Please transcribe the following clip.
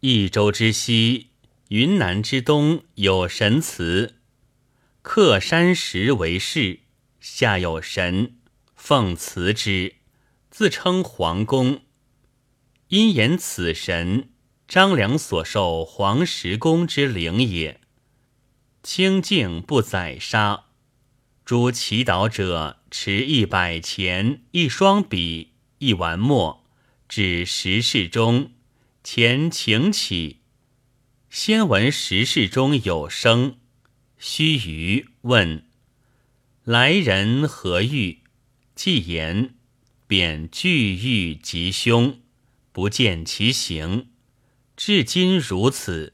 益州之西，云南之东有神祠，刻山石为室，下有神，奉祠之，自称皇宫。因言此神，张良所受黄石公之灵也。清净不宰杀。诸祈祷者持一百钱、一双笔、一丸墨，至石室中。前请起，先闻时事中有声。须臾问：“来人何欲？”既言，便具欲吉凶，不见其形。至今如此。